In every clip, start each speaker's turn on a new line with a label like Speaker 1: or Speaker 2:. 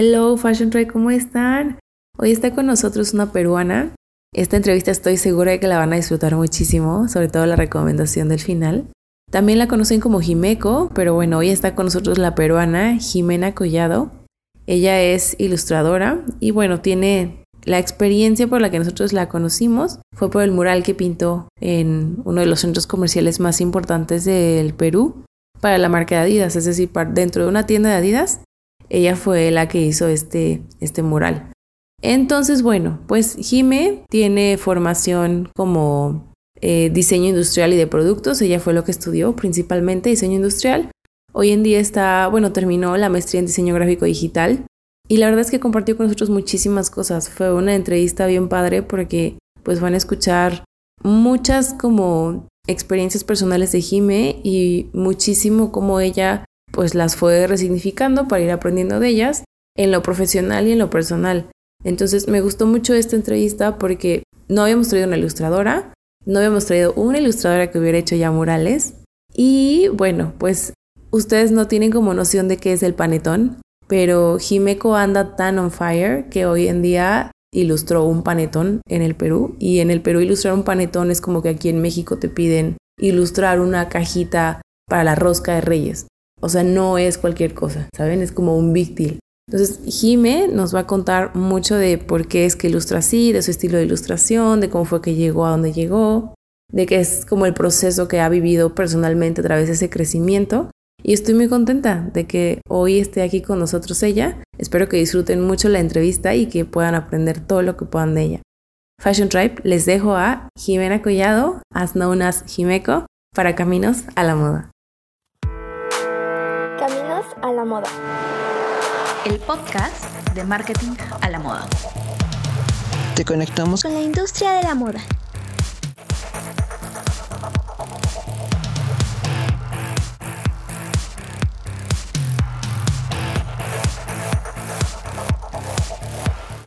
Speaker 1: Hello Fashion Tribe, ¿cómo están? Hoy está con nosotros una peruana. Esta entrevista estoy segura de que la van a disfrutar muchísimo, sobre todo la recomendación del final. También la conocen como Jimeco, pero bueno, hoy está con nosotros la peruana Jimena Collado. Ella es ilustradora y bueno, tiene la experiencia por la que nosotros la conocimos fue por el mural que pintó en uno de los centros comerciales más importantes del Perú para la marca de Adidas, es decir, dentro de una tienda de Adidas ella fue la que hizo este, este mural. Entonces, bueno, pues Jime tiene formación como eh, diseño industrial y de productos. Ella fue lo que estudió principalmente diseño industrial. Hoy en día está, bueno, terminó la maestría en diseño gráfico digital y la verdad es que compartió con nosotros muchísimas cosas. Fue una entrevista bien padre porque pues van a escuchar muchas como experiencias personales de Jime y muchísimo cómo ella pues las fue resignificando para ir aprendiendo de ellas en lo profesional y en lo personal. Entonces me gustó mucho esta entrevista porque no habíamos traído una ilustradora, no habíamos traído una ilustradora que hubiera hecho ya murales y bueno, pues ustedes no tienen como noción de qué es el panetón, pero Jimeco anda tan on fire que hoy en día ilustró un panetón en el Perú y en el Perú ilustrar un panetón es como que aquí en México te piden ilustrar una cajita para la rosca de reyes. O sea, no es cualquier cosa, ¿saben? Es como un big deal. Entonces, Jime nos va a contar mucho de por qué es que ilustra así, de su estilo de ilustración, de cómo fue que llegó a donde llegó, de qué es como el proceso que ha vivido personalmente a través de ese crecimiento. Y estoy muy contenta de que hoy esté aquí con nosotros ella. Espero que disfruten mucho la entrevista y que puedan aprender todo lo que puedan de ella. Fashion Tribe, les dejo a Jimena Collado, as known as Jimeco, para Caminos a la Moda
Speaker 2: la moda.
Speaker 3: El podcast de marketing a la moda.
Speaker 4: Te conectamos
Speaker 2: con la industria de la moda.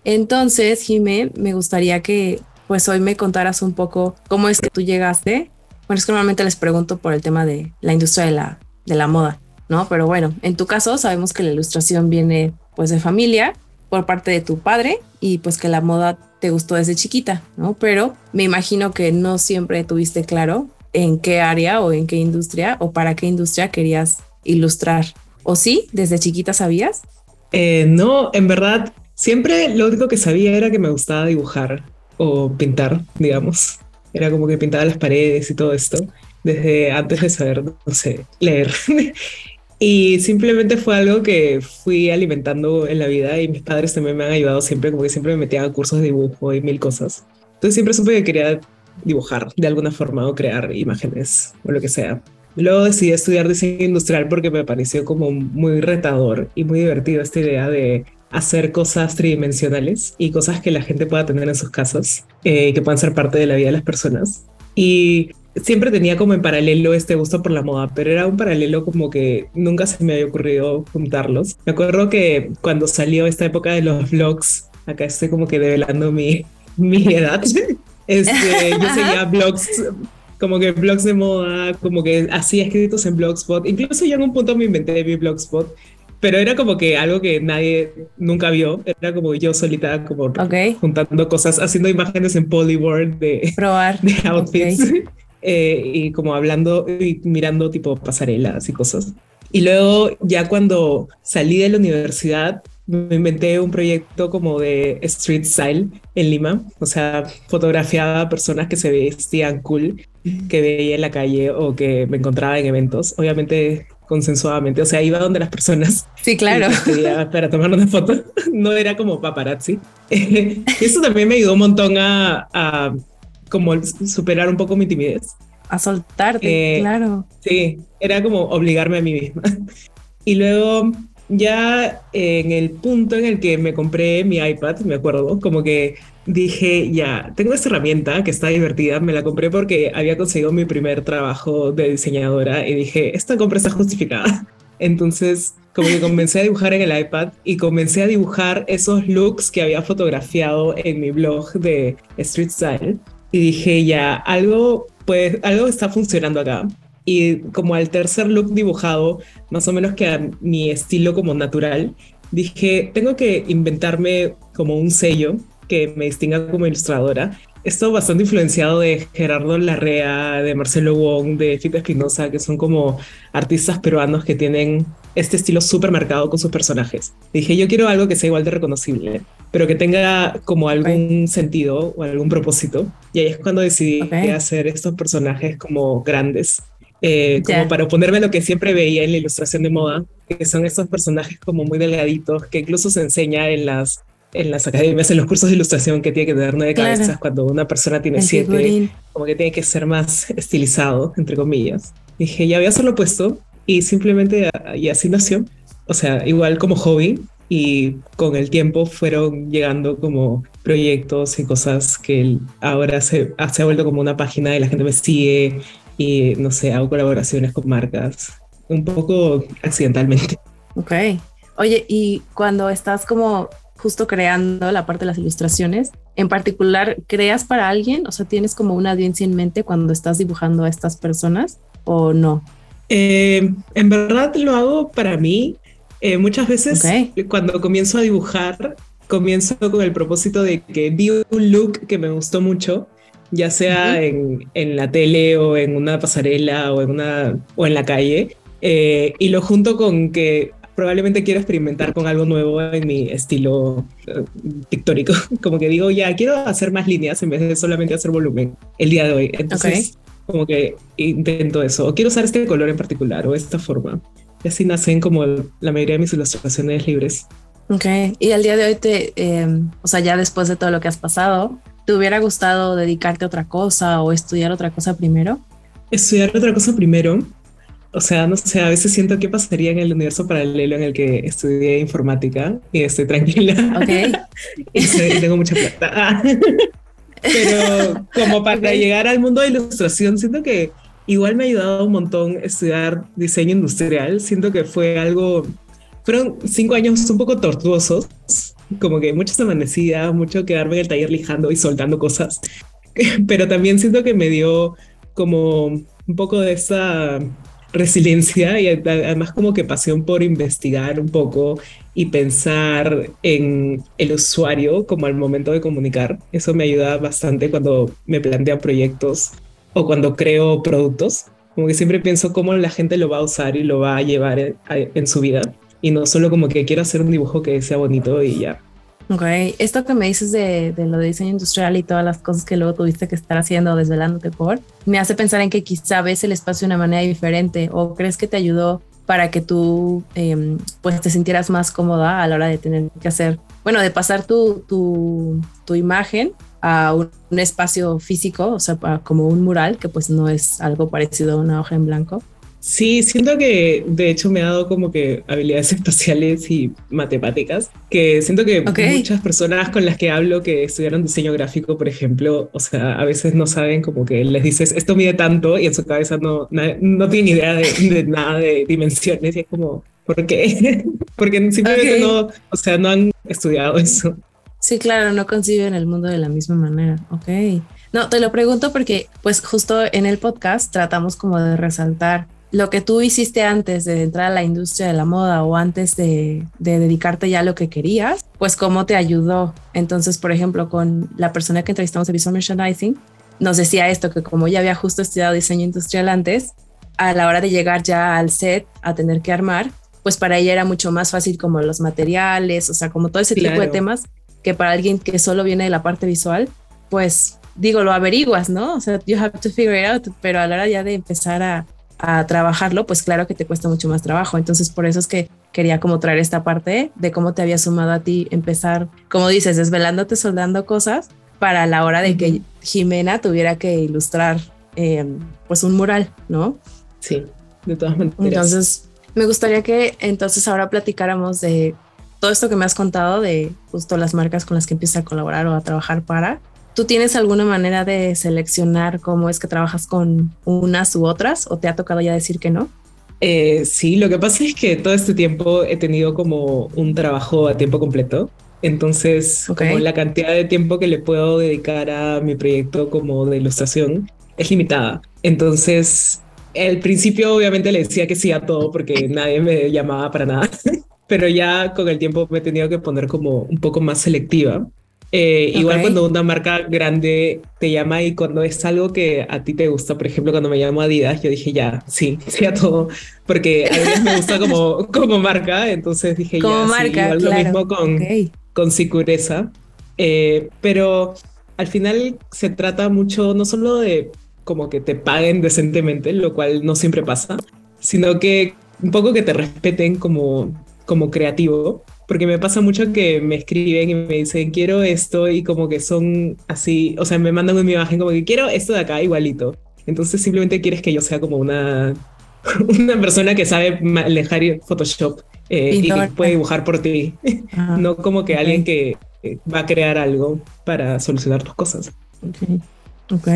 Speaker 1: Entonces, Jimé, me gustaría que pues hoy me contaras un poco cómo es que tú llegaste. Bueno, es que normalmente les pregunto por el tema de la industria de la, de la moda. ¿No? Pero bueno, en tu caso sabemos que la ilustración viene pues de familia por parte de tu padre y pues que la moda te gustó desde chiquita, ¿no? Pero me imagino que no siempre tuviste claro en qué área o en qué industria o para qué industria querías ilustrar. ¿O sí? ¿Desde chiquita sabías?
Speaker 5: Eh, no, en verdad, siempre lo único que sabía era que me gustaba dibujar o pintar, digamos. Era como que pintaba las paredes y todo esto, desde antes de saber, no sé, leer. Y simplemente fue algo que fui alimentando en la vida y mis padres también me han ayudado siempre, como que siempre me metían a cursos de dibujo y mil cosas. Entonces siempre supe que quería dibujar de alguna forma o crear imágenes o lo que sea. Luego decidí estudiar diseño industrial porque me pareció como muy retador y muy divertido esta idea de hacer cosas tridimensionales y cosas que la gente pueda tener en sus casas, eh, que puedan ser parte de la vida de las personas. Y siempre tenía como en paralelo este gusto por la moda, pero era un paralelo como que nunca se me había ocurrido juntarlos. Me acuerdo que cuando salió esta época de los vlogs, acá estoy como que develando mi, mi edad, este, yo seguía blogs como que blogs de moda, como que hacía escritos en Blogspot. Incluso ya en un punto me inventé mi Blogspot, pero era como que algo que nadie nunca vio. Era como yo solita, como juntando cosas, haciendo imágenes en Polyboard de,
Speaker 1: Probar.
Speaker 5: de outfits. Eh, y como hablando y mirando tipo pasarelas y cosas. Y luego ya cuando salí de la universidad, me inventé un proyecto como de street style en Lima, o sea, fotografiaba personas que se vestían cool, que veía en la calle o que me encontraba en eventos, obviamente consensuadamente, o sea, iba donde las personas.
Speaker 1: Sí, claro.
Speaker 5: para tomar una foto, no era como paparazzi. Eso también me ayudó un montón a, a como superar un poco mi timidez.
Speaker 1: A soltarte, eh, claro.
Speaker 5: Sí, era como obligarme a mí misma. Y luego ya en el punto en el que me compré mi iPad, me acuerdo, como que dije, ya, tengo esta herramienta que está divertida, me la compré porque había conseguido mi primer trabajo de diseñadora y dije, esta compra está justificada. Entonces, como que comencé a dibujar en el iPad y comencé a dibujar esos looks que había fotografiado en mi blog de Street Style y dije ya, algo, pues, algo está funcionando acá. Y como al tercer look dibujado, más o menos que a mi estilo como natural, dije, tengo que inventarme como un sello que me distinga como ilustradora. Esto bastante influenciado de Gerardo Larrea, de Marcelo Wong, de Fito Espinosa, que son como artistas peruanos que tienen este estilo súper marcado con sus personajes. Dije, yo quiero algo que sea igual de reconocible, pero que tenga como algún sentido o algún propósito. Y ahí es cuando decidí hacer estos personajes como grandes. Eh, como para oponerme a lo que siempre veía en la ilustración de moda, que son estos personajes como muy delgaditos, que incluso se enseña en las, en las academias, en los cursos de ilustración, que tiene que tener nueve cabezas cuando una persona tiene siete, como que tiene que ser más estilizado, entre comillas. Dije, ya voy a hacerlo puesto y simplemente y así nació. O sea, igual como hobby y con el tiempo fueron llegando como proyectos y cosas que ahora se, se ha vuelto como una página y la gente me sigue y no sé, hago colaboraciones con marcas, un poco accidentalmente.
Speaker 6: Ok. Oye, y cuando estás como justo creando la parte de las ilustraciones, en particular, ¿creas para alguien? O sea, ¿tienes como una audiencia en mente cuando estás dibujando a estas personas o no?
Speaker 5: Eh, en verdad lo hago para mí. Eh, muchas veces cuando comienzo a dibujar, comienzo con el propósito de que vi un look que me gustó mucho ya sea en, en, la tele o en una pasarela o en, una, o en la calle, eh, y lo junto con que probablemente quiero experimentar con algo nuevo en mi estilo eh, pictórico. Como que digo, ya quiero hacer más líneas en vez de solamente hacer volumen el día de hoy. Entonces, como que intento eso. O quiero usar este color en particular o esta forma. Y así nacen como la mayoría de mis ilustraciones libres.
Speaker 6: Ok, y al día de hoy te, eh, o sea, ya después de todo lo que has pasado, ¿Te hubiera gustado dedicarte a otra cosa o estudiar otra cosa primero?
Speaker 5: Estudiar otra cosa primero. O sea, no sé, a veces siento qué pasaría en el universo paralelo en el que estudié informática y estoy tranquila.
Speaker 6: Ok.
Speaker 5: y tengo mucha plata. Pero como para llegar al mundo de ilustración, siento que igual me ha ayudado un montón estudiar diseño industrial. Siento que fue algo, fueron cinco años un poco tortuosos, como que muchas amanecidas, mucho quedarme en el taller lijando y soltando cosas, pero también siento que me dio como un poco de esa resiliencia y además como que pasión por investigar un poco y pensar en el usuario como al momento de comunicar. Eso me ayuda bastante cuando me plantean proyectos o cuando creo productos. Como que siempre pienso cómo la gente lo va a usar y lo va a llevar en su vida y no solo como que quiero hacer un dibujo que sea bonito y ya.
Speaker 6: Ok, esto que me dices de, de, lo de diseño industrial y todas las cosas que luego tuviste que estar haciendo, desvelándote por, me hace pensar en que quizá ves el espacio de una manera diferente o crees que te ayudó para que tú em, pues te sintieras más cómoda a la hora de tener que hacer, bueno, de pasar tu, tu, tu imagen a un, un, espacio físico, o sea, como un mural, que pues no es algo parecido a una hoja en blanco.
Speaker 5: Sí, siento que de hecho me ha dado como que habilidades espaciales y matemáticas, que siento que muchas personas con las que hablo que estudiaron diseño gráfico, por ejemplo, o sea, a veces no saben como que les dices, esto mide tanto y en su cabeza no, no, tienen idea de, nada de dimensiones y es como, ¿por qué? Porque simplemente no, o sea, no han estudiado eso.
Speaker 6: Sí, claro, no conciben el mundo de la misma manera. Ok. No, te lo pregunto porque pues justo en el podcast tratamos como de resaltar lo que tú hiciste antes de entrar a la industria de la moda o antes de, dedicarte ya a lo que querías, pues cómo te ayudó. Entonces, por ejemplo, con la persona que entrevistamos de Visual Merchandising, nos decía esto, que como ya había justo estudiado diseño industrial antes, a la hora de llegar ya al set a tener que armar, pues para ella era mucho más fácil como los materiales, o sea, como todo ese tipo de temas que para alguien que solo viene de la parte visual, pues digo, lo averiguas, ¿no? O sea, you have to figure it out, pero a la hora ya de empezar a, a trabajarlo, pues claro que te cuesta mucho más trabajo. Entonces, por eso es que quería como traer esta parte de cómo te había sumado a ti empezar, como dices, desvelándote, soldando cosas para la hora de que Jimena tuviera que ilustrar em, pues un mural, ¿no?
Speaker 5: Sí, de todas maneras.
Speaker 6: Entonces, me gustaría que entonces ahora platicáramos de todo esto que me has contado de justo las marcas con las que empiezas a colaborar o a trabajar para ¿Tú tienes alguna manera de seleccionar cómo es que trabajas con unas u otras o te ha tocado ya decir que no?
Speaker 5: Eh, sí, lo que pasa es que todo este tiempo he tenido como un trabajo a tiempo completo. Entonces, como la cantidad de tiempo que le puedo dedicar a mi proyecto como de ilustración es limitada. Entonces, al principio obviamente le decía que sí a todo porque nadie me llamaba para nada. pero ya con el tiempo me he tenido que poner como un poco más selectiva. Eh, Igual
Speaker 6: Ok.
Speaker 5: cuando una marca grande te llama y cuando es algo que a ti te gusta, por ejemplo, cuando me llamó Adidas, yo dije ya, sí, sí a todo, porque Adidas me gusta como, como marca, entonces dije
Speaker 6: Como
Speaker 5: ya, sí,
Speaker 6: marca,
Speaker 5: igual
Speaker 6: claro.
Speaker 5: lo mismo con,
Speaker 6: Ok.
Speaker 5: con Sicureza, Eh, pero al final se trata mucho no solo de como que te paguen decentemente, lo cual no siempre pasa, sino que un poco que te respeten como, como creativo, porque me pasa mucho que me escriben y me dicen quiero esto y como que son así, o sea, me mandan una imagen como que quiero esto de acá igualito. Entonces simplemente quieres que yo sea como una, una persona que sabe manejar Photoshop eh, y que puede dibujar por ti,
Speaker 6: Ajá.
Speaker 5: no como que alguien que eh, va a crear algo para solucionar tus cosas.
Speaker 6: Ok. Ok.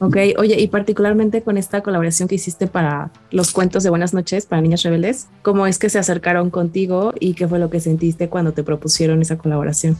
Speaker 6: Ok, oye, y particularmente con esta colaboración que hiciste para los cuentos de Buenas noches para niñas rebeldes, ¿cómo es que se acercaron contigo y qué fue lo que sentiste cuando te propusieron esa colaboración?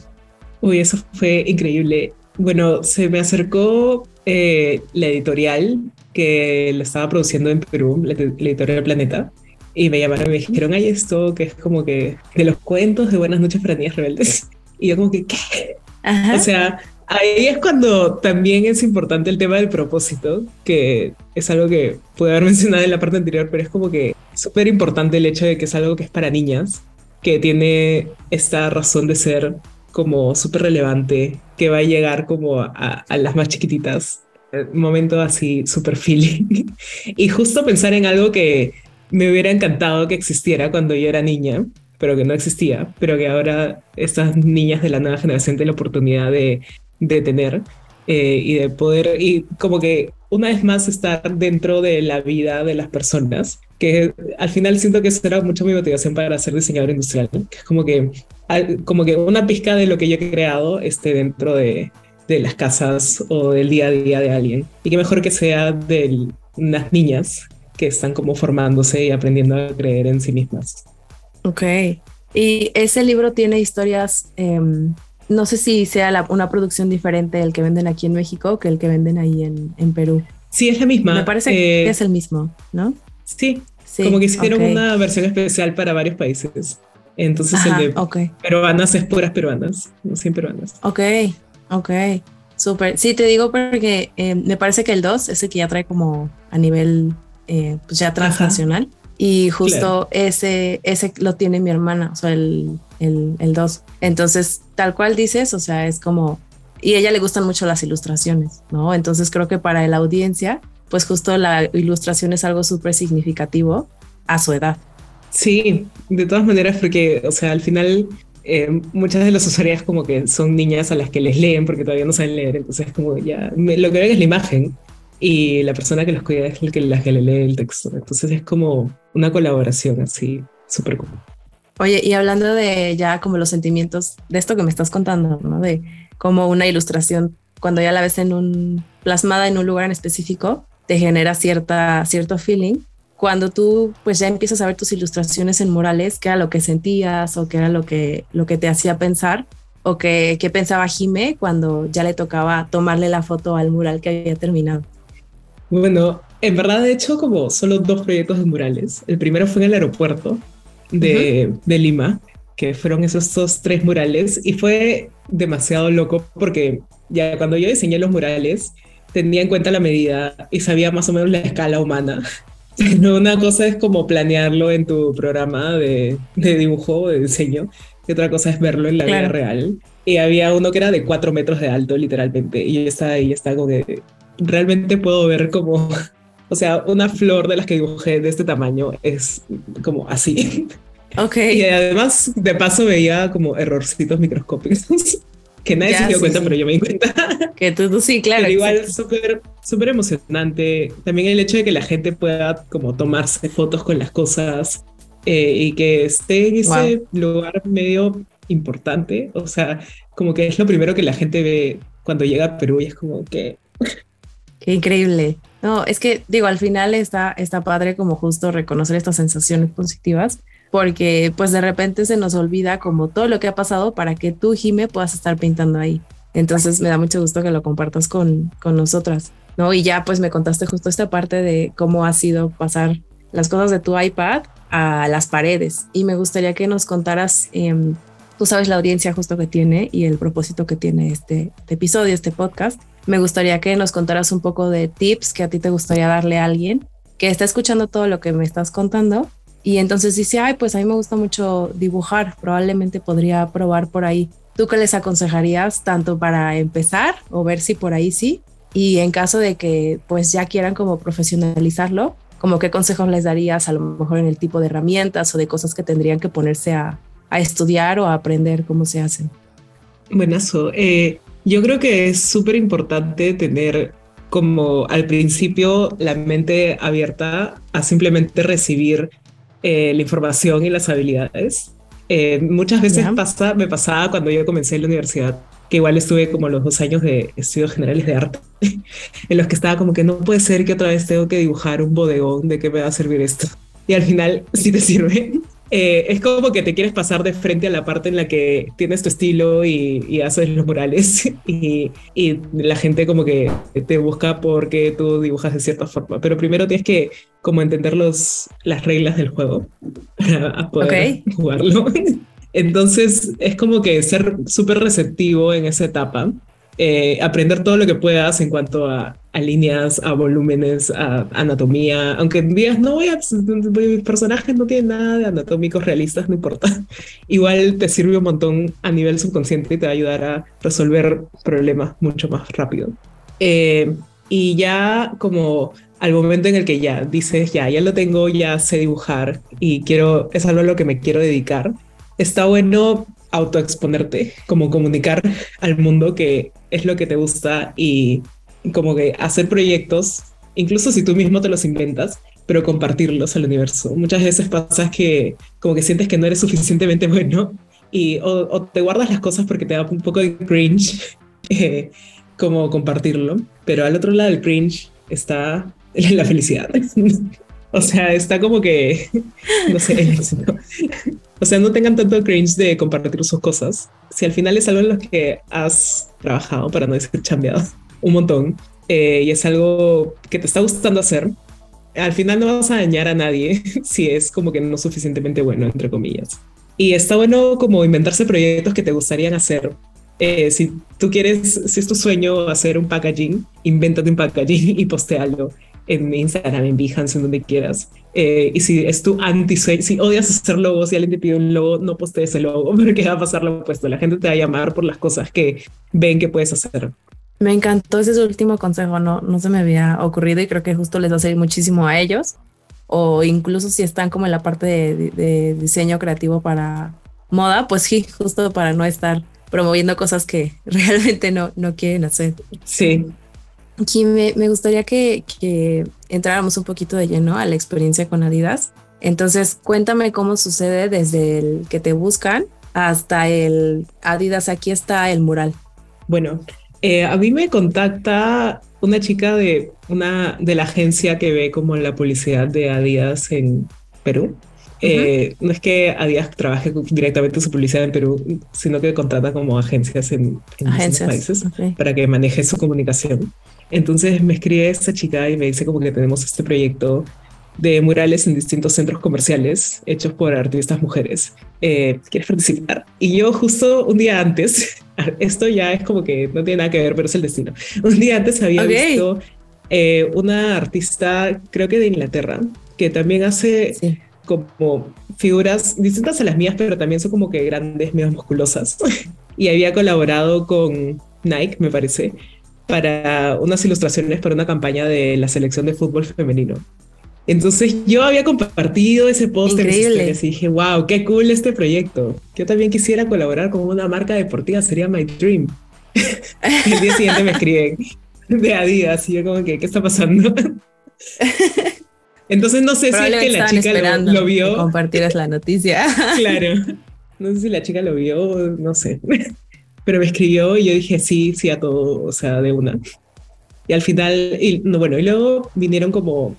Speaker 5: Uy, eso fue increíble. Bueno, se me acercó eh, la editorial que lo estaba produciendo en Perú, la, la editorial Planeta, y me llamaron y me dijeron, hay esto que es como que de los cuentos de Buenas noches para niñas rebeldes. Y yo como que, ¿qué?
Speaker 6: Ajá.
Speaker 5: O sea, ahí es cuando también es importante el tema del propósito, que es algo que pude haber mencionado en la parte anterior, pero es como que súper importante el hecho de que es algo que es para niñas, que tiene esta razón de ser como súper relevante, que va a llegar como a, las más chiquititas. eh, momento así súper feeling. y justo pensar en algo que me hubiera encantado que existiera cuando yo era niña, pero que no existía, pero que ahora estas niñas de la nueva generación tienen la oportunidad de, de tener eh, y de poder, y como que una vez más estar dentro de la vida de las personas, que al final siento que eso era mucho mi motivación para ser diseñador industrial, que es como que, como que una pizca de lo que yo he creado esté dentro de, de las casas o del día a día de alguien, y que mejor que sea de unas niñas que están como formándose y aprendiendo a creer en sí mismas.
Speaker 6: Ok. Y ese libro tiene historias, em, no sé si sea la- una producción diferente el que venden aquí en México que el que venden ahí en, en Perú.
Speaker 5: Sí, es la misma.
Speaker 6: Me parece
Speaker 5: Eh,
Speaker 6: que es el mismo, ¿no?
Speaker 5: Sí,
Speaker 6: Sí.
Speaker 5: como que hicieron una versión especial para varios países. Entonces
Speaker 6: Ajá,
Speaker 5: el de peruanas es puras peruanas, no 100 peruanas.
Speaker 6: Ok, ok, súper. Sí, te digo porque eh, me parece que el 2 es el que ya trae como a nivel eh, pues ya transnacional. Y justo
Speaker 5: Claro.
Speaker 6: ese, ese lo tiene mi hermana, o sea, el, el, el 2. Entonces, tal cual dices, o sea, es como... Y a ella le gustan mucho las ilustraciones, ¿no? Entonces creo que para la audiencia, pues justo la ilustración es algo súper significativo a su edad.
Speaker 5: Sí, de todas maneras, porque, o sea, al final eh, muchas de las usuarias como que son niñas a las que les leen porque todavía no saben leer, entonces como ya, me- lo que ven es la imagen y la persona que los cuida es la que, la que le lee el texto. Entonces es como una colaboración así, súper cool.
Speaker 6: Oye, y hablando de ya como los sentimientos de esto que me estás contando, ¿no? De cómo una ilustración, cuando ya la ves en un plasmada en un lugar en específico, te genera cierta, cierto feeling. Cuando tú pues ya empiezas a ver tus ilustraciones en murales, ¿qué era lo que sentías o qué era lo que, lo que te hacía pensar? ¿O qué, qué pensaba Jime cuando ya le tocaba tomarle la foto al mural que había terminado?
Speaker 5: Bueno, en verdad he hecho como solo dos proyectos de murales. El primero fue en el aeropuerto de, de Lima, que fueron esos dos, tres murales, y fue demasiado loco porque ya cuando yo diseñé los murales tenía en cuenta la medida y sabía más o menos la escala humana. Pero una cosa es como planearlo en tu programa de, de dibujo o de diseño, y otra cosa es verlo en la vida real. Y había uno que era de cuatro metros de alto, literalmente, y yo estaba ahí, estaba como que realmente puedo ver como, o sea, una flor de las que dibujé de este tamaño es como así.
Speaker 6: Ok.
Speaker 5: Y además, de paso, veía como errorcitos microscópicos que nadie
Speaker 6: Ya,
Speaker 5: se dio
Speaker 6: sí,
Speaker 5: cuenta,
Speaker 6: sí.
Speaker 5: pero yo me di cuenta.
Speaker 6: Que tú, tú sí, claro.
Speaker 5: pero igual súper súper emocionante. También el hecho de que la gente pueda como tomarse fotos con las cosas eh, y que esté en ese lugar medio importante. O sea, como que es lo primero que la gente ve cuando llega a Perú y es como que
Speaker 6: Qué increíble. No, es que digo, al final está, está padre como justo reconocer estas sensaciones positivas, porque pues de repente se nos olvida como todo lo que ha pasado para que tú, Jime, puedas estar pintando ahí. Entonces me da mucho gusto que lo compartas con, con nosotras, ¿no? Y ya pues me contaste justo esta parte de cómo ha sido pasar las cosas de tu iPad a las paredes. Y me gustaría que nos contaras, em, tú sabes la audiencia justo que tiene y el propósito que tiene este, este episodio, este podcast. Me gustaría que nos contaras un poco de tips que a ti te gustaría darle a alguien que está escuchando todo lo que me estás contando y entonces dice, ay, pues a mí me gusta mucho dibujar, probablemente podría probar por ahí. ¿Tú qué les aconsejarías tanto para empezar o ver si por ahí sí? Y en caso de que pues ya quieran como profesionalizarlo, como qué consejos les darías a lo mejor en el tipo de herramientas o de cosas que tendrían que ponerse a, a estudiar o a aprender cómo se hacen?
Speaker 5: Buenazo. Eh, yo creo que es súper importante tener como al principio la mente abierta a simplemente recibir eh, la información y las habilidades. Eh, muchas veces pasa, me pasaba cuando yo comencé en la universidad, que igual estuve como los dos años de estudios generales de arte, en los que estaba como que no puede ser que otra vez tengo que dibujar un bodegón, ¿de qué me va a servir esto? Y al final sí te sirve. Eh, es como que te quieres pasar de frente a la parte en la que tienes tu estilo y, haces los murales y, y, la gente como que te busca porque tú dibujas de cierta forma. Pero primero tienes que como entender los, las reglas del juego para poder jugarlo. Entonces es como que ser súper receptivo en esa etapa eh, aprender todo lo que puedas en cuanto a, líneas, a volúmenes, a anatomía, aunque digas, no voy a, mis personajes no tienen nada de anatómicos realistas, no importa. Igual te sirve un montón a nivel subconsciente y te va a ayudar a resolver problemas mucho más rápido. Eh, y ya como al momento en el que ya dices, ya, ya lo tengo, ya sé dibujar y quiero, es algo a lo que me quiero dedicar, está bueno autoexponerte, como comunicar al mundo que es lo que te gusta y como que hacer proyectos, incluso si tú mismo te los inventas, pero compartirlos al universo. Muchas veces pasa que como que sientes que no eres suficientemente bueno y o, te guardas las cosas porque te da un poco de cringe eh, como compartirlo, pero al otro lado del cringe está la felicidad. o sea, está como que, no sé, el éxito. O sea, no tengan tanto cringe de compartir sus cosas. Si al final es algo en lo que has trabajado, para no decir chambeado, un montón, eh, y es algo que te está gustando hacer, al final no vas a dañar a nadie si es como que no suficientemente bueno, entre comillas. Y está bueno como inventarse proyectos que te gustarían hacer. Eh, si tú quieres, si es tu sueño hacer un packaging, invéntate un packaging y postéalo en Instagram, en Behance, en donde quieras. Eh, y si es tu anti si odias hacer logos y alguien te pide un logo, no postees ese logo porque va a pasar lo opuesto. La gente te va a llamar por las cosas que ven que puedes hacer.
Speaker 6: Me encantó ese último consejo, no, no se me había ocurrido y creo que justo les va a servir muchísimo a ellos. O incluso si están como en la parte de, de diseño creativo para moda, pues sí, justo para no estar promoviendo cosas que realmente no, no quieren hacer.
Speaker 5: Sí,
Speaker 6: Aquí me, gustaría que, entráramos un poquito de lleno a la experiencia con Adidas. Entonces, cuéntame cómo sucede desde el que te buscan hasta el Adidas, aquí está el mural.
Speaker 5: Bueno, eh, a mí me contacta una chica de una de la agencia que ve como la publicidad de Adidas en Perú. Eh, no es que Adidas trabaje directamente su publicidad en Perú, sino que contrata como agencias en, en países para que maneje su comunicación. Entonces me escribe esta chica y me dice como que tenemos este proyecto de murales en distintos centros comerciales hechos por artistas mujeres. Eh, ¿Quieres participar? Y yo justo un día antes, esto ya es como que no tiene nada que ver, pero es el destino. Un día antes había visto eh, una artista, creo que de Inglaterra, que también hace como figuras distintas a las mías, pero también son como que grandes, medio musculosas. y había colaborado con Nike, me parece, para unas ilustraciones para una campaña de la selección de fútbol femenino. Entonces yo había compartido ese póster y dije, wow, qué cool este proyecto. Yo también quisiera colaborar con una marca deportiva, sería my dream. El día siguiente me escriben de Adidas y yo como que, ¿qué está pasando? Entonces no sé si es que la chica lo, lo, vio.
Speaker 6: Compartieras la noticia.
Speaker 5: claro. No sé si la chica lo vio, no sé pero me escribió y yo dije sí, sí a todo, o sea, de una. Y al final, y, no, bueno, y luego vinieron como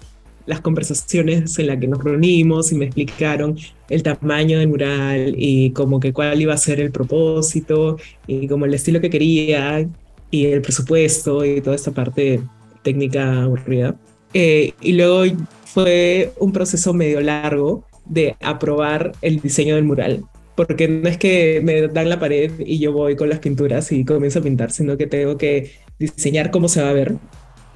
Speaker 5: las conversaciones en las que nos reunimos y me explicaron el tamaño del mural y como que cuál iba a ser el propósito y como el estilo que quería y el presupuesto y toda esta parte técnica aburrida. Eh, y luego fue un proceso medio largo de aprobar el diseño del mural. Porque no es que me dan la pared y yo voy con las pinturas y comienzo a pintar, sino que tengo que diseñar cómo se va a ver.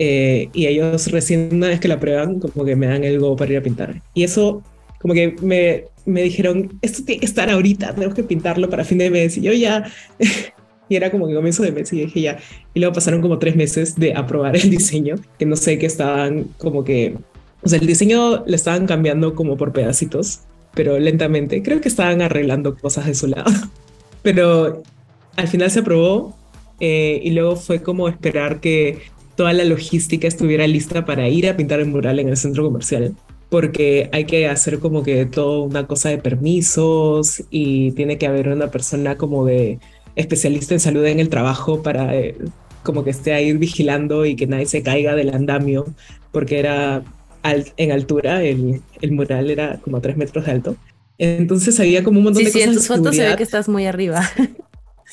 Speaker 5: Eh, y ellos recién una vez que la prueban, como que me dan el go para ir a pintar. Y eso, como que me, me dijeron, esto tiene que estar ahorita, tenemos que pintarlo para fin de mes. Y yo ya, y era como que comienzo de mes y dije ya. Y luego pasaron como tres meses de aprobar el diseño, que no sé, que estaban como que, o sea, el diseño le estaban cambiando como por pedacitos, pero lentamente. Creo que estaban arreglando cosas de su lado. Pero al final se aprobó eh, y luego fue como esperar que toda la logística estuviera lista para ir a pintar el mural en el centro comercial porque hay que hacer como que toda una cosa de permisos y tiene que haber una persona como de especialista en salud en el trabajo para eh, como que esté ahí vigilando y que nadie se caiga del andamio, porque era en altura, el, el, mural era como a tres metros de alto. Entonces había como un montón de
Speaker 6: cosas.
Speaker 5: Sí,
Speaker 6: en tus fotos se ve que estás muy arriba.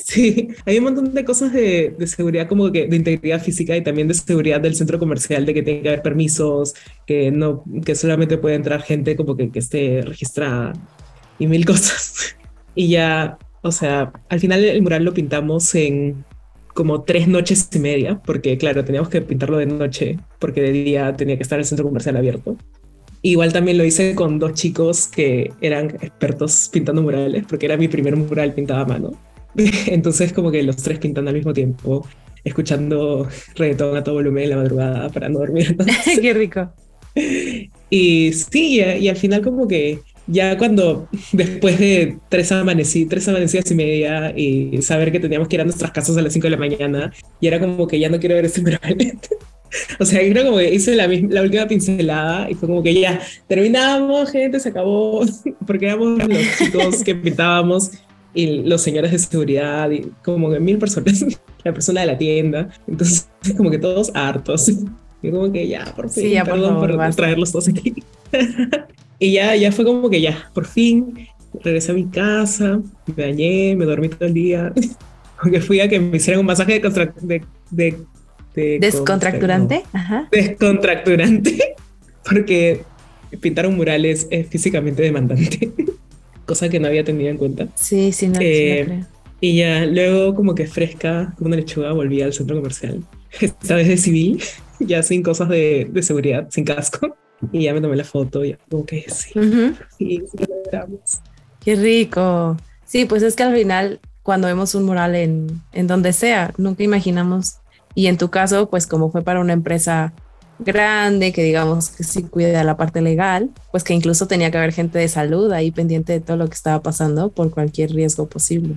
Speaker 5: Sí, hay un montón de cosas de, seguridad, como que de integridad física y también de seguridad del centro comercial, de que tiene que haber permisos, que no, que solamente puede entrar gente como que, que esté registrada y mil cosas. Y ya o sea, al final el mural lo pintamos en como tres noches y media, porque claro, teníamos que pintarlo de noche, porque de día tenía que estar el centro comercial abierto. Igual también lo hice con dos chicos que eran expertos pintando murales, porque era mi primer mural pintado a mano. Entonces como que los tres pintando al mismo tiempo, escuchando reggaetón a todo volumen en la madrugada para no dormir.
Speaker 6: Qué rico.
Speaker 5: Y sí, y al final como que ya cuando después de tres, amanecí, tres amanecidas y media y saber que teníamos que ir a nuestras casas a las 5 de la mañana, y era como que ya no quiero ver este mural. o sea, era como que hice la, la, última pincelada y fue como que ya terminamos, gente, se acabó, porque éramos los chicos que pintábamos y los señores de seguridad y como que mil personas, la persona de la tienda, entonces como que todos hartos. Y como que ya, por fin,
Speaker 6: sí, ya,
Speaker 5: perdón
Speaker 6: por,
Speaker 5: favor, por traerlos todos aquí. Y ya, ya fue como que ya, por fin, regresé a mi casa, me bañé, me dormí todo el día. Aunque fui a que me hicieran un masaje de, de,
Speaker 6: de, descontracturante. Ajá.
Speaker 5: Descontracturante. Porque pintar un mural es, físicamente demandante. Cosa que no había tenido en cuenta.
Speaker 6: Sí, sí, no,
Speaker 5: eh,
Speaker 6: sí, creo.
Speaker 5: Y ya luego como que fresca, como una lechuga, volví al centro comercial. Esta vez de civil, ya sin cosas de, de seguridad, sin casco. Y ya me tomé la foto y como que sí, sí, sí lo logramos.
Speaker 6: Qué rico. Sí, pues es que al final, cuando vemos un mural en, en donde sea, nunca imaginamos. Y en tu caso, pues como fue para una empresa grande, que digamos que sí cuida la parte legal, pues que incluso tenía que haber gente de salud ahí pendiente de todo lo que estaba pasando por cualquier riesgo posible.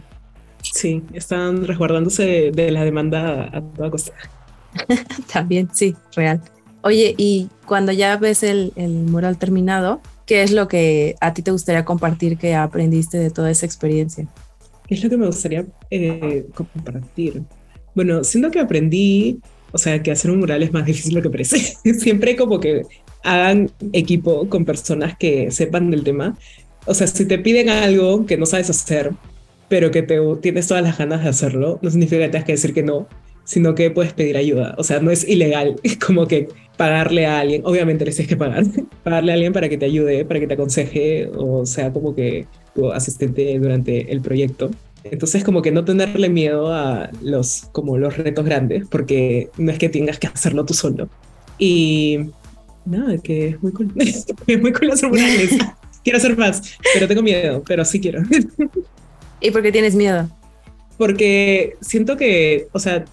Speaker 5: Sí, están resguardándose de, la demanda a toda costa.
Speaker 6: También, sí, real. Oye, y cuando ya ves el, el, mural terminado, ¿qué es lo que a ti te gustaría compartir que aprendiste de toda esa experiencia?
Speaker 5: ¿Qué es lo que me gustaría eh, compartir? Bueno, siento que aprendí, o sea, que hacer un mural es más difícil de lo que parece. Siempre como que hagan equipo con personas que sepan del tema. O sea, si te piden algo que no sabes hacer, pero que te, tienes todas las ganas de hacerlo, no significa que tengas que decir que no, sino que puedes pedir ayuda. O sea, no es ilegal como que pagarle a alguien, obviamente les tienes que pagar, pagarle a alguien para que te ayude, para que te aconseje o sea como que tu asistente durante el proyecto. Entonces como que no tenerle miedo a los como los retos grandes, porque no es que tengas que hacerlo tú solo. Y nada, que es muy cool, es muy cool hacer murales. quiero hacer más, pero tengo miedo, pero sí quiero.
Speaker 6: ¿Y por qué tienes miedo?
Speaker 5: Porque siento que, o sea,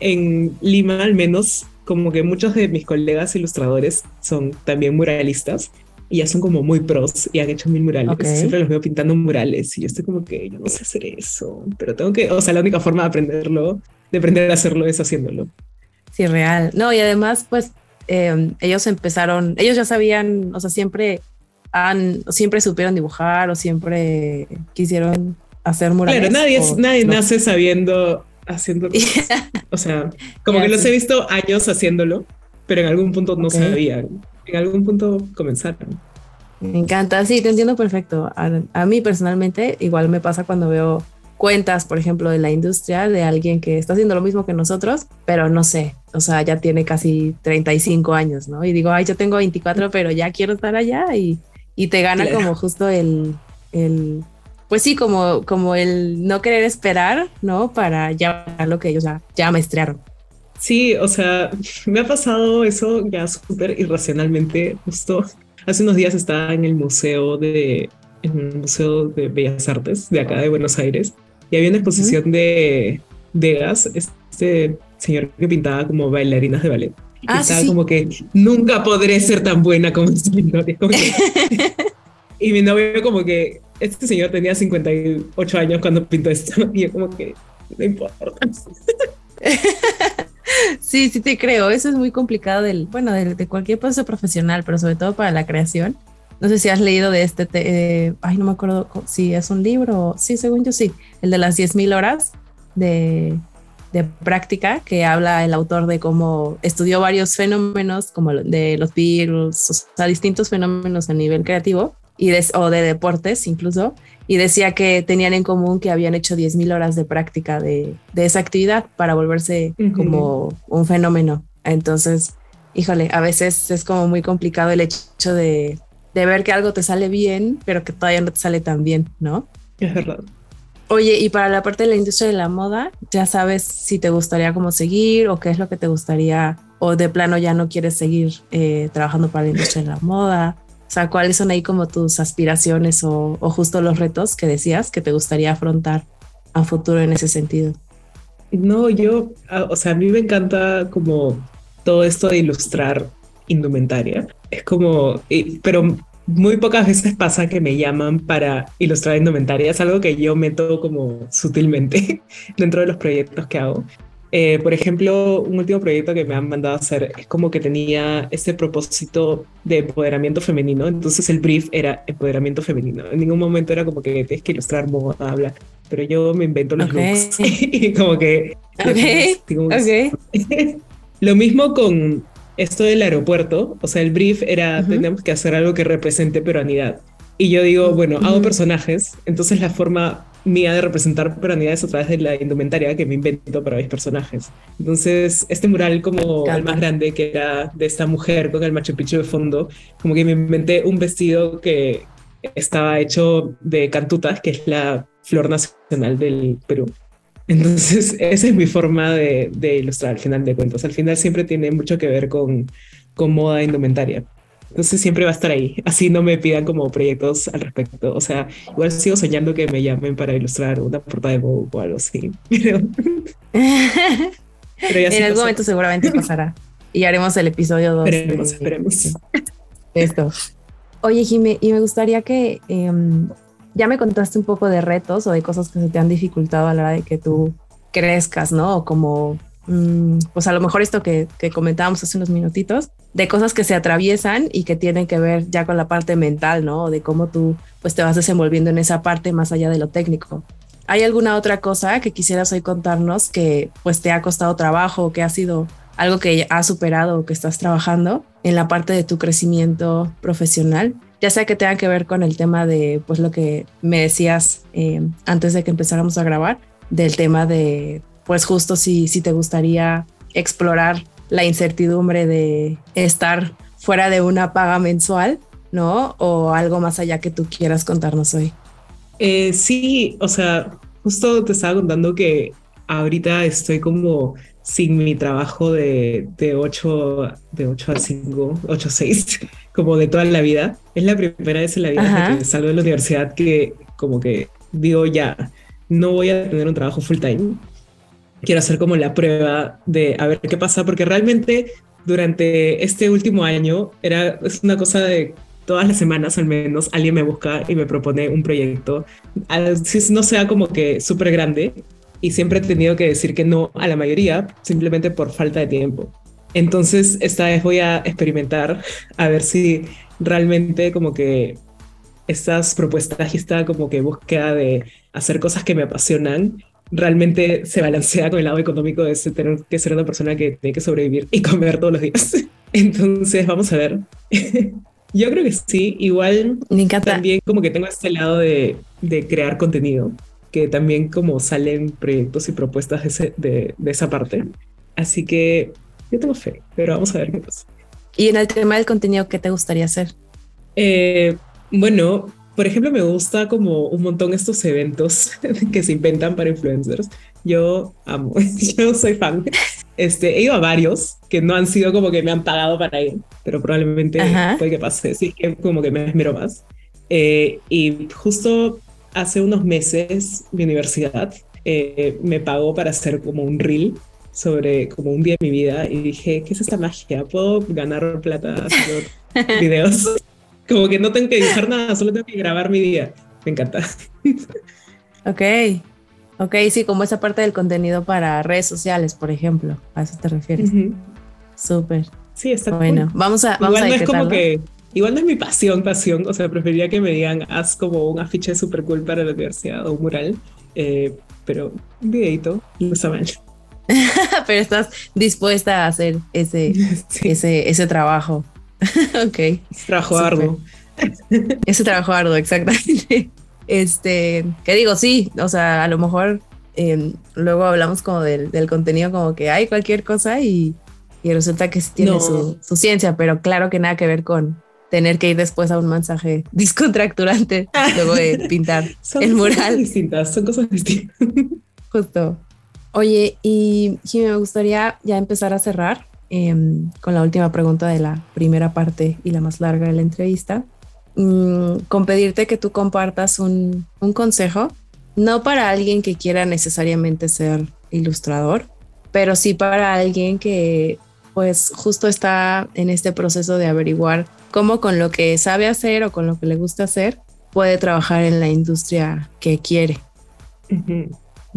Speaker 5: en Lima al menos, como que muchos de mis colegas ilustradores son también muralistas y ya son como muy pros y han hecho mil murales.
Speaker 6: Okay.
Speaker 5: Siempre los veo pintando murales y yo estoy como que yo no sé hacer eso, pero tengo que, o sea, la única forma de aprenderlo, de aprender a hacerlo es haciéndolo.
Speaker 6: Sí, real. No, y además, pues eh, ellos empezaron, ellos ya sabían, o sea, siempre han, siempre supieron dibujar o siempre quisieron hacer murales.
Speaker 5: Claro, nadie,
Speaker 6: o,
Speaker 5: nadie
Speaker 6: no.
Speaker 5: nace sabiendo haciendo o sea como yeah, que los sí. he visto años haciéndolo pero en algún punto no okay. sabían en algún punto comenzaron
Speaker 6: me encanta sí te entiendo perfecto a, a, mí personalmente igual me pasa cuando veo cuentas por ejemplo de la industria de alguien que está haciendo lo mismo que nosotros pero no sé o sea ya tiene casi 35 años no y digo ay yo tengo 24 pero ya quiero estar allá y y te gana
Speaker 5: Claro.
Speaker 6: como justo el, el, pues sí, como, como el no querer esperar, ¿no? Para ya lo que ellos ya, ya maestrearon.
Speaker 5: Sí, o sea, me ha pasado eso ya súper irracionalmente. Justo hace unos días estaba en el museo de, en el museo de Bellas Artes de acá de Buenos Aires y había una exposición de Degas, este señor que pintaba como bailarinas de ballet.
Speaker 6: Ah,
Speaker 5: estaba
Speaker 6: sí.
Speaker 5: como que nunca podré ser tan buena como este como que- y mi novio como que este señor tenía 58 años cuando pintó esto y yo como que no importa.
Speaker 6: Sí, sí te creo. Eso es muy complicado del, bueno, de, cualquier proceso profesional, pero sobre todo para la creación. No sé si has leído de este, te- eh, ay, no me acuerdo si es un libro. Sí, según yo sí, el de las 10.000 horas de, práctica, que habla el autor de cómo estudió varios fenómenos, como de los Beatles, o sea, distintos fenómenos a nivel creativo y o de deportes incluso, y decía que tenían en común que habían hecho 10.000 horas de práctica de, de esa actividad para volverse como un fenómeno. Entonces, híjole, a veces es como muy complicado el hecho de, de ver que algo te sale bien, pero que todavía no te sale tan bien, ¿no?
Speaker 5: Es verdad.
Speaker 6: Oye, y para la parte de la industria de la moda, ya sabes si te gustaría como seguir o qué es lo que te gustaría, o de plano ya no quieres seguir eh, trabajando para la industria de la moda. O sea, ¿cuáles son ahí como tus aspiraciones o, o justo los retos que decías que te gustaría afrontar a futuro en ese sentido?
Speaker 5: No, yo, ah, o sea, a mí me encanta como todo esto de ilustrar indumentaria. Es como, pero muy pocas veces pasa que me llaman para ilustrar indumentaria. Es algo que yo meto como sutilmente dentro de los proyectos que hago. Eh, por ejemplo, un último proyecto que me han mandado a hacer es como que tenía este propósito de empoderamiento femenino. Entonces el brief era empoderamiento femenino. En ningún momento era como que tienes que ilustrar moda, bla. Pero yo me invento los
Speaker 6: Ok.
Speaker 5: looks y como que
Speaker 6: Ok,
Speaker 5: Digo,
Speaker 6: ok.
Speaker 5: Lo mismo con esto del aeropuerto, o sea, el brief era,
Speaker 6: Ujú.
Speaker 5: tenemos que hacer algo que represente peruanidad. Y yo digo, bueno, hago
Speaker 6: Ujú.
Speaker 5: personajes, entonces la forma mía de representar peruanidad es a través de la indumentaria que me invento para mis personajes. Entonces, este mural como el más grande, que era de esta mujer con el Machu Picchu de fondo, como que me inventé un vestido que estaba hecho de cantutas, que es la flor nacional del Perú. Entonces, esa es mi forma de, de ilustrar al final de cuentas. Al final siempre tiene mucho que ver con, con moda indumentaria. Entonces siempre va a estar ahí. Así no me pidan como proyectos al respecto. O sea, igual sigo soñando que me llamen para ilustrar una portada de Vogue o algo así. Pero, pero ya sí
Speaker 6: en algún
Speaker 5: pasó.
Speaker 6: momento seguramente pasará. Y haremos el episodio 2.
Speaker 5: Esperemos, esperemos.
Speaker 6: Esto. Oye, Jime, y me gustaría que em, ya me contaste un poco de retos o de cosas que se te han dificultado a la hora de que tú crezcas, ¿no? O como, pues a lo mejor esto que, que comentábamos hace unos minutitos, de cosas que se atraviesan y que tienen que ver ya con la parte mental, ¿no? De cómo tú pues te vas desenvolviendo en esa parte más allá de lo técnico. ¿Hay alguna otra cosa que quisieras hoy contarnos que pues te ha costado trabajo que ha sido algo que has superado o que estás trabajando en la parte de tu crecimiento profesional? Ya sea que tenga que ver con el tema de pues lo que me decías eh, antes de que empezáramos a grabar, del tema de pues justo si, si te gustaría explorar la incertidumbre de estar fuera de una paga mensual, ¿no? O algo más allá que tú quieras contarnos hoy.
Speaker 5: Eh, sí, o sea, justo te estaba contando que ahorita estoy como sin mi trabajo de, de, 8, de 8 a 5, 8 a 6, como de toda la vida. Es la primera vez en la vida
Speaker 6: Ajá.
Speaker 5: que salgo de la universidad que como que digo ya, no voy a tener un trabajo full time. Quiero hacer como la prueba de a ver qué pasa, porque realmente durante este último año era, es una cosa de todas las semanas al menos alguien me busca y me propone un proyecto, así no sea como que súper grande, y siempre he tenido que decir que no a la mayoría, simplemente por falta de tiempo. Entonces, esta vez voy a experimentar a ver si realmente como que estas propuestas y esta como que búsqueda de hacer cosas que me apasionan realmente se balancea con el lado económico de tener que ser una persona que tiene que sobrevivir y comer todos los días. Entonces, vamos a ver. Yo creo que sí, igual
Speaker 6: Me encanta.
Speaker 5: también como que tengo este lado de, de crear contenido, que también como salen proyectos y propuestas de, ese- de, de esa parte. Así que yo tengo fe, pero vamos a ver qué pasa.
Speaker 6: Y en el tema del contenido, ¿qué te gustaría hacer?
Speaker 5: Eh, Bueno, por ejemplo, me gusta como un montón estos eventos que se inventan para influencers. Yo amo, yo soy fan. Este, he ido a varios que no han sido como que me han pagado para ir, pero probablemente puede que pase, sí, que como que me esmero más. Eh, y justo hace unos meses mi universidad eh, me pagó para hacer como un reel sobre como un día de mi vida y dije, ¿qué es esta magia? ¿Puedo ganar plata haciendo videos? Como que no tengo que dibujar nada, solo tengo que grabar mi día. Me encanta.
Speaker 6: ok, ok, sí, como esa parte del contenido para redes sociales, por ejemplo, a eso te refieres. Súper.
Speaker 5: Sí, está
Speaker 6: bueno. Vamos a, vamos
Speaker 5: Igual
Speaker 6: no
Speaker 5: es como que Igual no es mi pasión, pasión. O sea, preferiría que me digan, haz como un afiche súper cool para la universidad o un mural. Eh, pero un videito no está mal.
Speaker 6: pero estás dispuesta a hacer ese, ese, ese trabajo. ok.
Speaker 5: Trabajo arduo.
Speaker 6: ese trabajo arduo, exactamente. Este, que digo, sí, o sea, a lo mejor em, luego hablamos como del, del, contenido, como que hay cualquier cosa y, y resulta que sí tiene su, su, ciencia, pero claro que nada que ver con, tener que ir después a un mensaje descontracturante luego de pintar el mural.
Speaker 5: Son cosas distintas, son cosas distintas.
Speaker 6: Justo. Oye, y Jimmy, me gustaría ya empezar a cerrar em, con la última pregunta de la primera parte y la más larga de la entrevista, mm, con pedirte que tú compartas un, un consejo, no para alguien que quiera necesariamente ser ilustrador, pero sí para alguien que pues justo está en este proceso de averiguar cómo con lo que sabe hacer o con lo que le gusta hacer puede trabajar en la industria que quiere.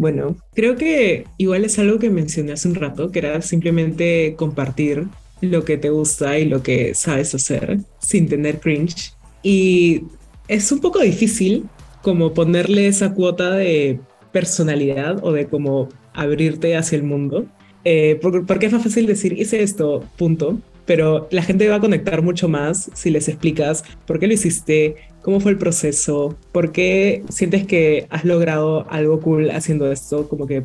Speaker 5: Bueno, creo que igual es algo que mencioné hace un rato, que era simplemente compartir lo que te gusta y lo que sabes hacer sin tener cringe. Y es un poco difícil como ponerle esa cuota de personalidad o de como abrirte hacia el mundo. Eh, porque es más fácil decir, hice esto, punto pero la gente va a conectar mucho más si les explicas por qué lo hiciste, cómo fue el proceso, por qué sientes que has logrado algo cool haciendo esto, como que,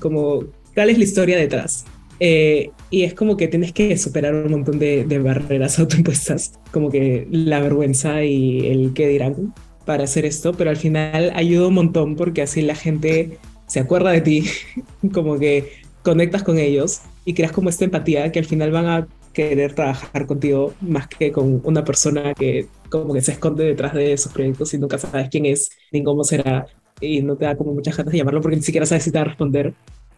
Speaker 5: como, cuál es la historia detrás. Eh, y es como que tienes que superar un montón de, de barreras autoimpuestas, como que la vergüenza y el qué dirán para hacer esto, pero al final ayuda un montón porque así la gente se acuerda de ti, como que conectas con ellos y creas como esta empatía que al final van a querer trabajar contigo más que con una persona que como que se esconde detrás de esos proyectos y nunca sabes quién es ni cómo será y no te da como muchas ganas de llamarlo porque ni siquiera sabes si te va a responder.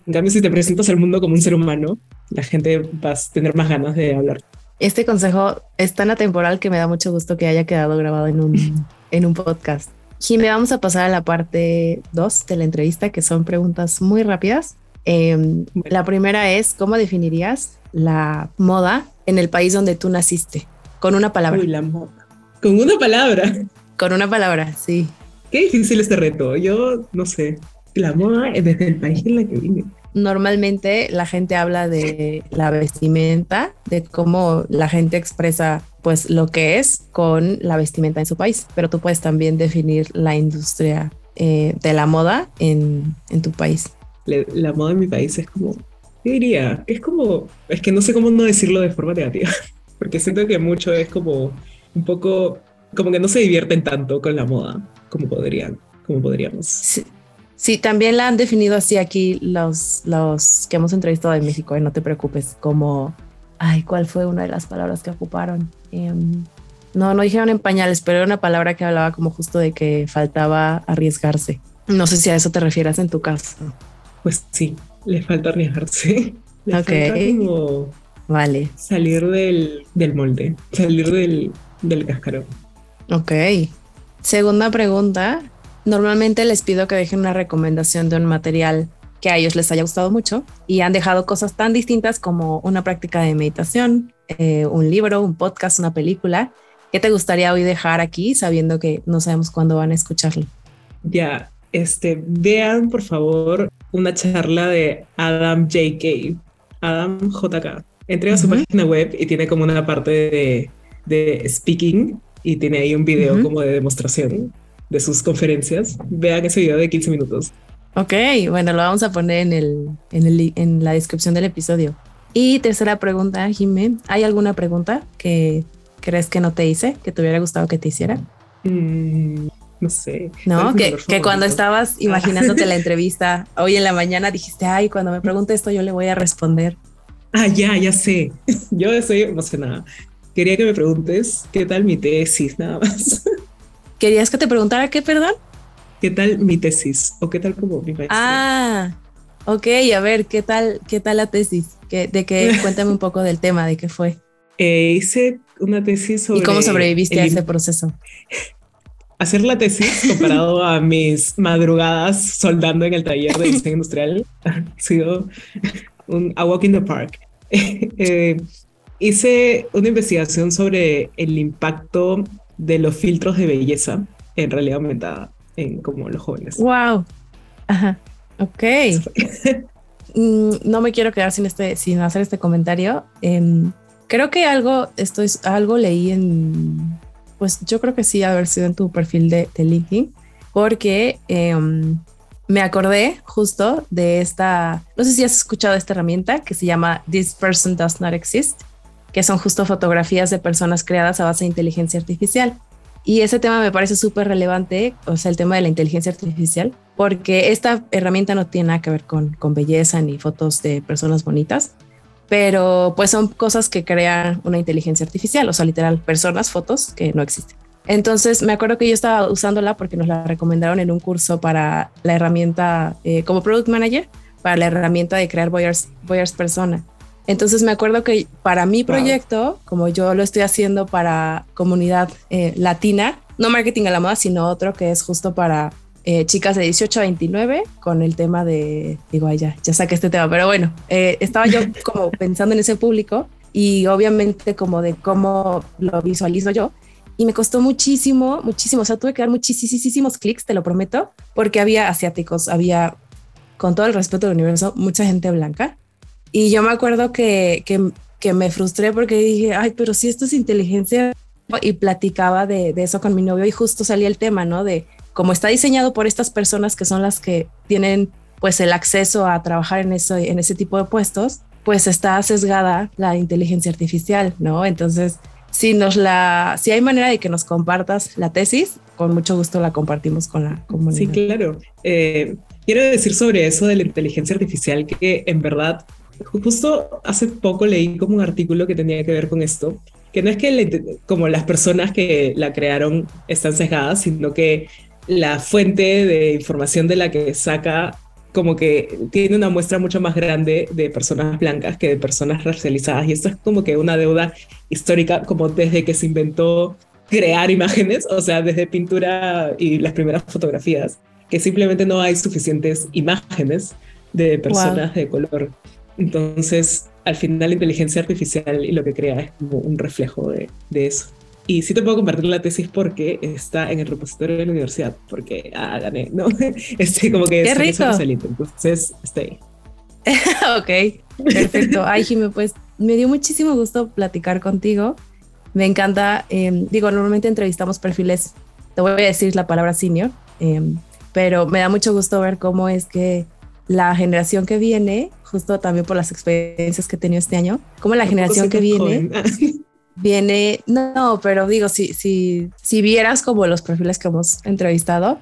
Speaker 5: En cambio, si te presentas al mundo como un ser humano, la gente va a tener más ganas de hablar.
Speaker 6: Este consejo es tan atemporal que me da mucho gusto que haya quedado grabado en un, en un podcast. Jimmy, vamos a pasar a la parte 2 de la entrevista, que son preguntas muy rápidas. Eh, la primera es, ¿cómo definirías la moda en el país donde tú naciste? Con una palabra.
Speaker 5: Uy, la moda. Con una palabra.
Speaker 6: Con una palabra, sí.
Speaker 5: Qué difícil este reto. Yo no sé. La moda es desde el país en la que vine.
Speaker 6: Normalmente la gente habla de la vestimenta, de cómo la gente expresa pues lo que es con la vestimenta en su país, pero tú puedes también definir la industria eh, de la moda en, en tu país.
Speaker 5: La, la, moda en mi país es como ¿Qué diría? Es como, es que no sé cómo no decirlo de forma negativa, porque siento que mucho es como un poco, como que no se divierten tanto con la moda como podrían, como podríamos.
Speaker 6: Sí, sí también la han definido así aquí los, los que hemos entrevistado en México, y no te preocupes, como, ay, ¿cuál fue una de las palabras que ocuparon? Um, no, no dijeron en pañales, pero era una palabra que hablaba como justo de que faltaba arriesgarse. No sé si a eso te refieres en tu caso.
Speaker 5: Pues sí, le falta arriesgarse. Le falta como
Speaker 6: vale.
Speaker 5: salir del, del molde, salir del, del cascarón.
Speaker 6: Ok. Segunda pregunta. Normalmente les pido que dejen una recomendación de un material que a ellos les haya gustado mucho y han dejado cosas tan distintas como una práctica de meditación, eh, un libro, un podcast, una película. ¿Qué te gustaría hoy dejar aquí sabiendo que no sabemos cuándo van a escucharlo?
Speaker 5: Ya, este, vean por favor una charla de Adam JK, Adam JK. Entrega su página web y tiene como una parte de, de speaking y tiene ahí un video como de demostración de sus conferencias. Vean ese video de 15 minutos.
Speaker 6: Ok, bueno, lo vamos a poner en, el, en, el, en la descripción del episodio. Y tercera pregunta, Jimé, ¿hay alguna pregunta que crees que no te hice, que te hubiera gustado que te hiciera?
Speaker 5: Mm, no sé.
Speaker 6: No, que, que, cuando estabas imaginándote la entrevista hoy en la mañana dijiste, ay, cuando me pregunte esto yo le voy a responder.
Speaker 5: Ah, ya, ya sé. Yo estoy emocionada. Quería que me preguntes qué tal mi tesis, nada más.
Speaker 6: ¿Querías que te preguntara qué, perdón?
Speaker 5: ¿Qué tal mi tesis? ¿O qué tal como mi maestría?
Speaker 6: Ah, ok, a ver, ¿qué tal, qué tal la tesis? ¿De qué? Cuéntame un poco del tema, de qué fue.
Speaker 5: Eh, hice una tesis sobre...
Speaker 6: ¿Y cómo sobreviviste a ese proceso?
Speaker 5: Hacer la tesis comparado a mis madrugadas soldando en el taller de diseño industrial ha sido un a walk in the park. Eh, hice una investigación sobre el impacto de los filtros de belleza en realidad aumentada en como los jóvenes.
Speaker 6: Wow. Ajá. Ok. Mm, no me quiero quedar sin este, sin hacer este comentario. Em, creo que algo, esto es algo leí en, pues yo creo que sí haber sido en tu perfil de, de LinkedIn, porque em, me acordé justo de esta, no sé si has escuchado esta herramienta que se llama This Person Does Not Exist, que son justo fotografías de personas creadas a base de inteligencia artificial. Y ese tema me parece súper relevante, o sea, el tema de la inteligencia artificial, porque esta herramienta no tiene nada que ver con, con belleza ni fotos de personas bonitas, pero pues son cosas que crean una inteligencia artificial, o sea, literal, personas, fotos que no existen. Entonces me acuerdo que yo estaba usándola porque nos la recomendaron en un curso para la herramienta eh, como product manager, para la herramienta de crear Boyers, Boyers Persona. Entonces me acuerdo que para mi proyecto, como yo lo estoy haciendo para comunidad eh, latina, no marketing a la moda, sino otro que es justo para eh, chicas de 18 a 29 con el tema de, digo, ya, ya saqué este tema, pero bueno, eh, estaba yo como pensando en ese público y obviamente como de cómo lo visualizo yo. Y me costó muchísimo, muchísimo, o sea, tuve que dar muchísimos clics, te lo prometo, porque había asiáticos, había, con todo el respeto del universo, mucha gente blanca y yo me acuerdo que, que, me frustré porque dije, ay, pero si esto es inteligencia. Y platicaba de, de, eso con mi novio y justo salía el tema, ¿no? De cómo está diseñado por estas personas que son las que tienen pues el acceso a trabajar en, eso, en ese tipo de puestos, pues está sesgada la inteligencia artificial, ¿no? Entonces, si nos la, si hay manera de que nos compartas la tesis, con mucho gusto la compartimos con la comunidad.
Speaker 5: Sí, claro. Eh, quiero decir sobre eso de la inteligencia artificial que en verdad Justo hace poco leí como un artículo que tenía que ver con esto, que no es que como las personas que la crearon están sesgadas, sino que la fuente de información de la que saca como que tiene una muestra mucho más grande de personas blancas que de personas racializadas. Y esto es como que una deuda histórica, como desde que se inventó crear imágenes, o sea, desde pintura y las primeras fotografías, que simplemente no hay suficientes imágenes de personas de color. Entonces, al final la inteligencia artificial y lo que crea es como un reflejo de, de eso. Y sí te puedo compartir la tesis porque está en el repositorio de la universidad, porque ah, gané, ¿no? Este, como que
Speaker 6: Qué rico.
Speaker 5: entonces está ahí.
Speaker 6: ok, perfecto. Ay, Jimmy, pues me dio muchísimo gusto platicar contigo. Me encanta, em, digo, normalmente entrevistamos perfiles, te voy a decir la palabra senior, em, pero me da mucho gusto ver cómo es que la generación que viene, justo también por las experiencias que he tenido este año, como la generación que viene, viene, no, pero digo, si, si, si vieras como los perfiles que hemos entrevistado,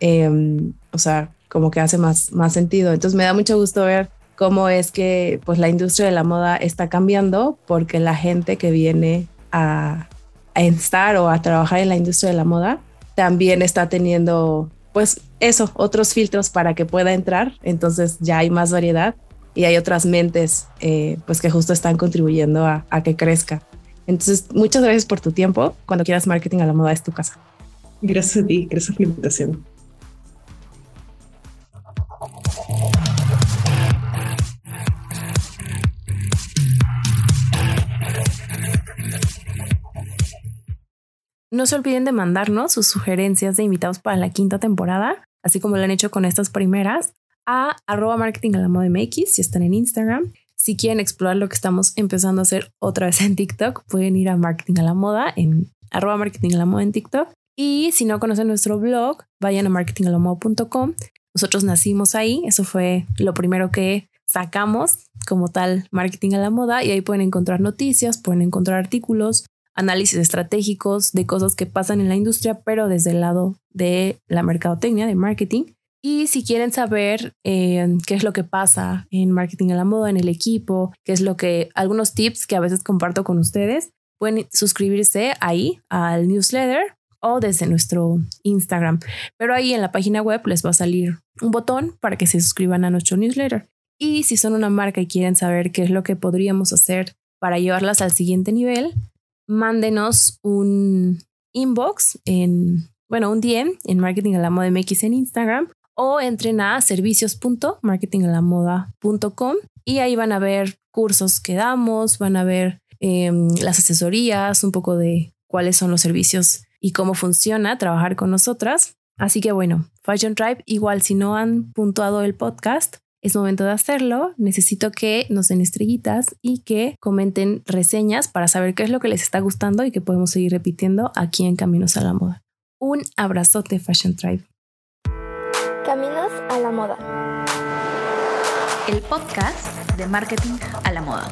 Speaker 6: em, o sea, como que hace más, más sentido. Entonces me da mucho gusto ver cómo es que pues la industria de la moda está cambiando porque la gente que viene a, a estar o a trabajar en la industria de la moda también está teniendo pues eso, otros filtros para que pueda entrar. Entonces ya hay más variedad y hay otras mentes eh, pues que justo están contribuyendo a, a, que crezca. Entonces, muchas gracias por tu tiempo. Cuando quieras marketing a la moda es tu casa.
Speaker 5: Gracias a ti, gracias por la invitación.
Speaker 6: No se olviden de mandarnos sus sugerencias de invitados para la quinta temporada, así como lo han hecho con estas primeras, a arroba marketing a la moda MX si están en Instagram. Si quieren explorar lo que estamos empezando a hacer otra vez en TikTok, pueden ir a marketing a la moda en arroba marketing a la moda en TikTok. Y si no conocen nuestro blog, vayan a marketingalamoda.com. Nosotros nacimos ahí, eso fue lo primero que sacamos como tal marketing a la moda y ahí pueden encontrar noticias, pueden encontrar artículos, análisis estratégicos de cosas que pasan en la industria, pero desde el lado de la mercadotecnia, de marketing. Y si quieren saber eh, qué es lo que pasa en marketing a la moda, en el equipo, qué es lo que, algunos tips que a veces comparto con ustedes, pueden suscribirse ahí al newsletter o desde nuestro Instagram. Pero ahí en la página web les va a salir un botón para que se suscriban a nuestro newsletter. Y si son una marca y quieren saber qué es lo que podríamos hacer para llevarlas al siguiente nivel, mándenos un inbox en, bueno, un DM en Marketing a la Moda MX en Instagram o entren a servicios.marketingalamoda.com y ahí van a ver cursos que damos, van a ver em, las asesorías, un poco de cuáles son los servicios y cómo funciona trabajar con nosotras. Así que bueno, Fashion Tribe, igual si no han puntuado el podcast, es momento de hacerlo. Necesito que nos den estrellitas y que comenten reseñas para saber qué es lo que les está gustando y que podemos seguir repitiendo aquí en Caminos a la Moda. Un abrazote, Fashion Tribe.
Speaker 2: Caminos a la moda.
Speaker 1: El podcast de marketing a la moda.